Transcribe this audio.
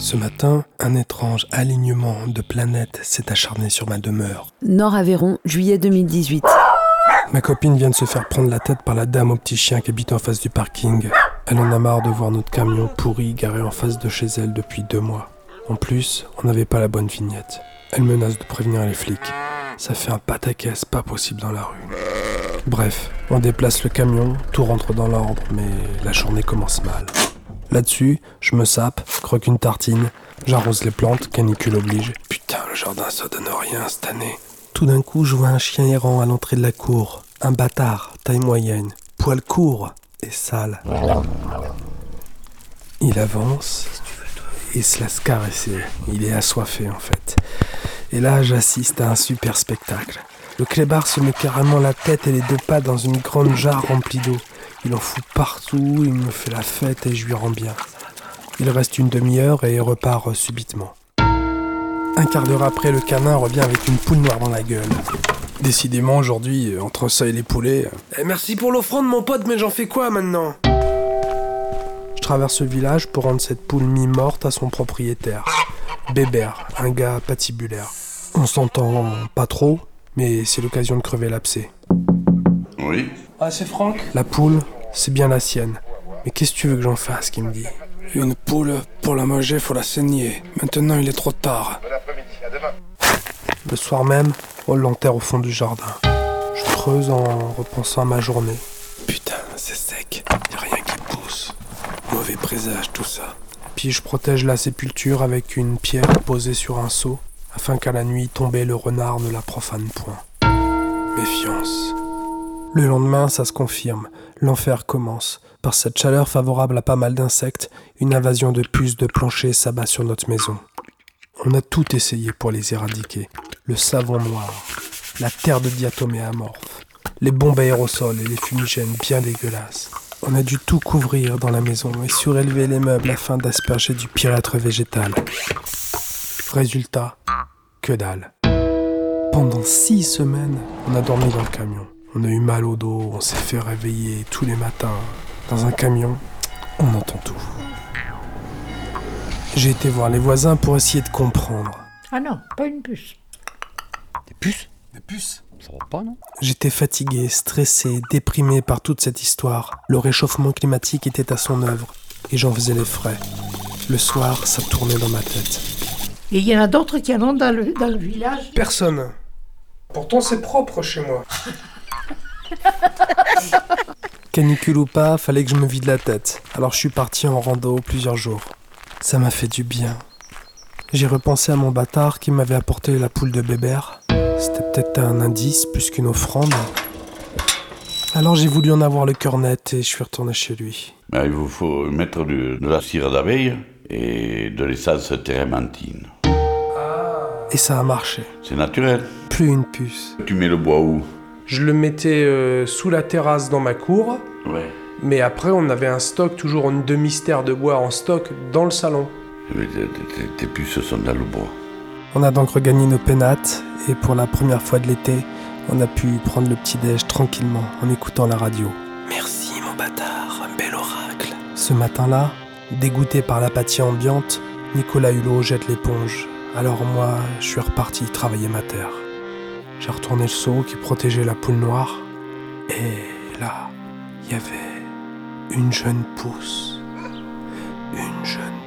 Ce matin, un étrange alignement de planètes s'est acharné sur ma demeure. Nord Aveyron, juillet 2018. Ma copine vient de se faire prendre la tête par la dame au petit chien qui habite en face du parking. Elle en a marre de voir notre camion pourri garé en face de chez elle depuis deux mois. En plus, on n'avait pas la bonne vignette. Elle menace de prévenir les flics. Ça fait un pataquès pas possible dans la rue. Bref, on déplace le camion, tout rentre dans l'ordre, mais la journée commence mal. Là-dessus, je me sape, croque une tartine, j'arrose les plantes, canicule oblige. Putain, le jardin ça donne rien cette année. Tout d'un coup, je vois un chien errant à l'entrée de la cour. Un bâtard, taille moyenne, poil court et sale. Il avance et se laisse caresser. Il est assoiffé en fait. Et là, j'assiste à un super spectacle. Le clébard se met carrément la tête et les deux pattes dans une grande jarre remplie d'eau. Il en fout partout, il me fait la fête et je lui rends bien. Il reste une demi-heure et repart subitement. Un quart d'heure après, le canin revient avec une poule noire dans la gueule. Décidément, aujourd'hui, entre ça et les poulets. Eh, merci pour l'offrande, mon pote, mais j'en fais quoi maintenant? Je traverse le village pour rendre cette poule mi-morte à son propriétaire. Bébert, un gars patibulaire. On s'entend pas trop, mais c'est l'occasion de crever l'abcès. Oui. Ah, c'est Franck La poule, c'est bien la sienne. Mais qu'est-ce que tu veux que j'en fasse, qu'il me dit Une poule, pour la manger, faut la saigner. Maintenant, il est trop tard. Le soir même, on l'enterre au fond du jardin. Je creuse en repensant à ma journée. Putain, c'est sec. Y a rien qui pousse. Mauvais présage, tout ça. Puis je protège la sépulture avec une pierre posée sur un seau, afin qu'à la nuit tombée, le renard ne la profane point. Méfiance. Le lendemain, ça se confirme. L'enfer commence. Par cette chaleur favorable à pas mal d'insectes, une invasion de puces de plancher s'abat sur notre maison. On a tout essayé pour les éradiquer. Le savon noir, la terre de diatomée amorphe, les bombes aérosols et les fumigènes bien dégueulasses. On a dû tout couvrir dans la maison et surélever les meubles afin d'asperger du pire-être végétal. Résultat, que dalle. Pendant six semaines, on a dormi dans le camion. On a eu mal au dos, on s'est fait réveiller tous les matins. Dans un camion, on entend tout. J'ai été voir les voisins pour essayer de comprendre. Ah non, pas une puce. Des puces? Des puces? Ça va pas, non? J'étais fatigué, stressé, déprimé par toute cette histoire. Le réchauffement climatique était à son œuvre et j'en faisais les frais. Le soir, ça tournait dans ma tête. Et il y en a d'autres qui en ont dans le, dans le village? Personne. Pourtant, c'est propre chez moi. Canicule ou pas, fallait que je me vide la tête. Alors je suis parti en rando plusieurs jours. Ça m'a fait du bien. J'ai repensé à mon bâtard qui m'avait apporté la poule de Bébert. C'était peut-être un indice plus qu'une offrande. Alors j'ai voulu en avoir le cœur net et je suis retourné chez lui. Ben, il vous faut mettre du- de la cire d'abeille et de l'essence térébenthine. Et ça a marché. C'est naturel. Plus une puce. Tu mets le bois où? Je le mettais euh, sous la terrasse dans ma cour, Ouais. mais après on avait un stock, toujours une demi-stère de bois en stock dans le salon. Mais tes- tes- Tes puces sont dans le bois. On a donc regagné nos pénates et pour la première fois de l'été, on a pu prendre le petit-déj tranquillement en écoutant la radio. Merci mon bâtard, un bel oracle. Ce matin-là, dégoûté par l'apathie ambiante, Nicolas Hulot jette l'éponge. Alors moi, je suis reparti travailler ma terre. J'ai retourné le seau qui protégeait la poule noire et là, il y avait une jeune pousse. Une jeune